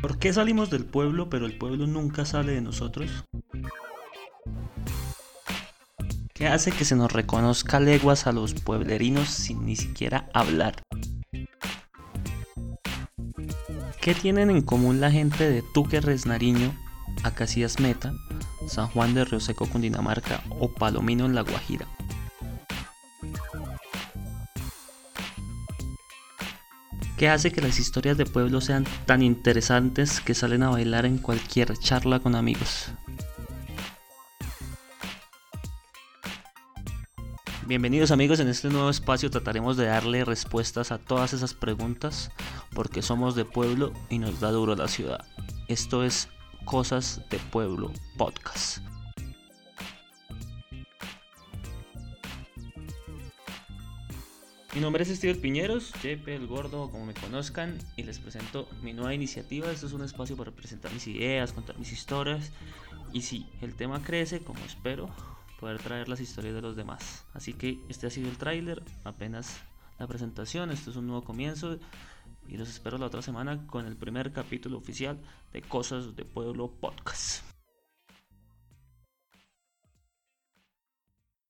¿Por qué salimos del pueblo pero el pueblo nunca sale de nosotros? ¿Qué hace que se nos reconozca leguas a los pueblerinos sin ni siquiera hablar? ¿Qué tienen en común la gente de Tuque Resnariño, Acacias Meta, San Juan de Río Seco, Cundinamarca o Palomino en La Guajira? ¿Qué hace que las historias de pueblo sean tan interesantes que salen a bailar en cualquier charla con amigos? Bienvenidos amigos, en este nuevo espacio trataremos de darle respuestas a todas esas preguntas porque somos de pueblo y nos da duro la ciudad. Esto es Cosas de Pueblo Podcast. Mi nombre es Steven Piñeros, Jepe el Gordo, como me conozcan, y les presento mi nueva iniciativa. Esto es un espacio para presentar mis ideas, contar mis historias. Y si el tema crece, como espero, poder traer las historias de los demás. Así que este ha sido el tráiler, apenas la presentación, esto es un nuevo comienzo y los espero la otra semana con el primer capítulo oficial de Cosas de Pueblo Podcast.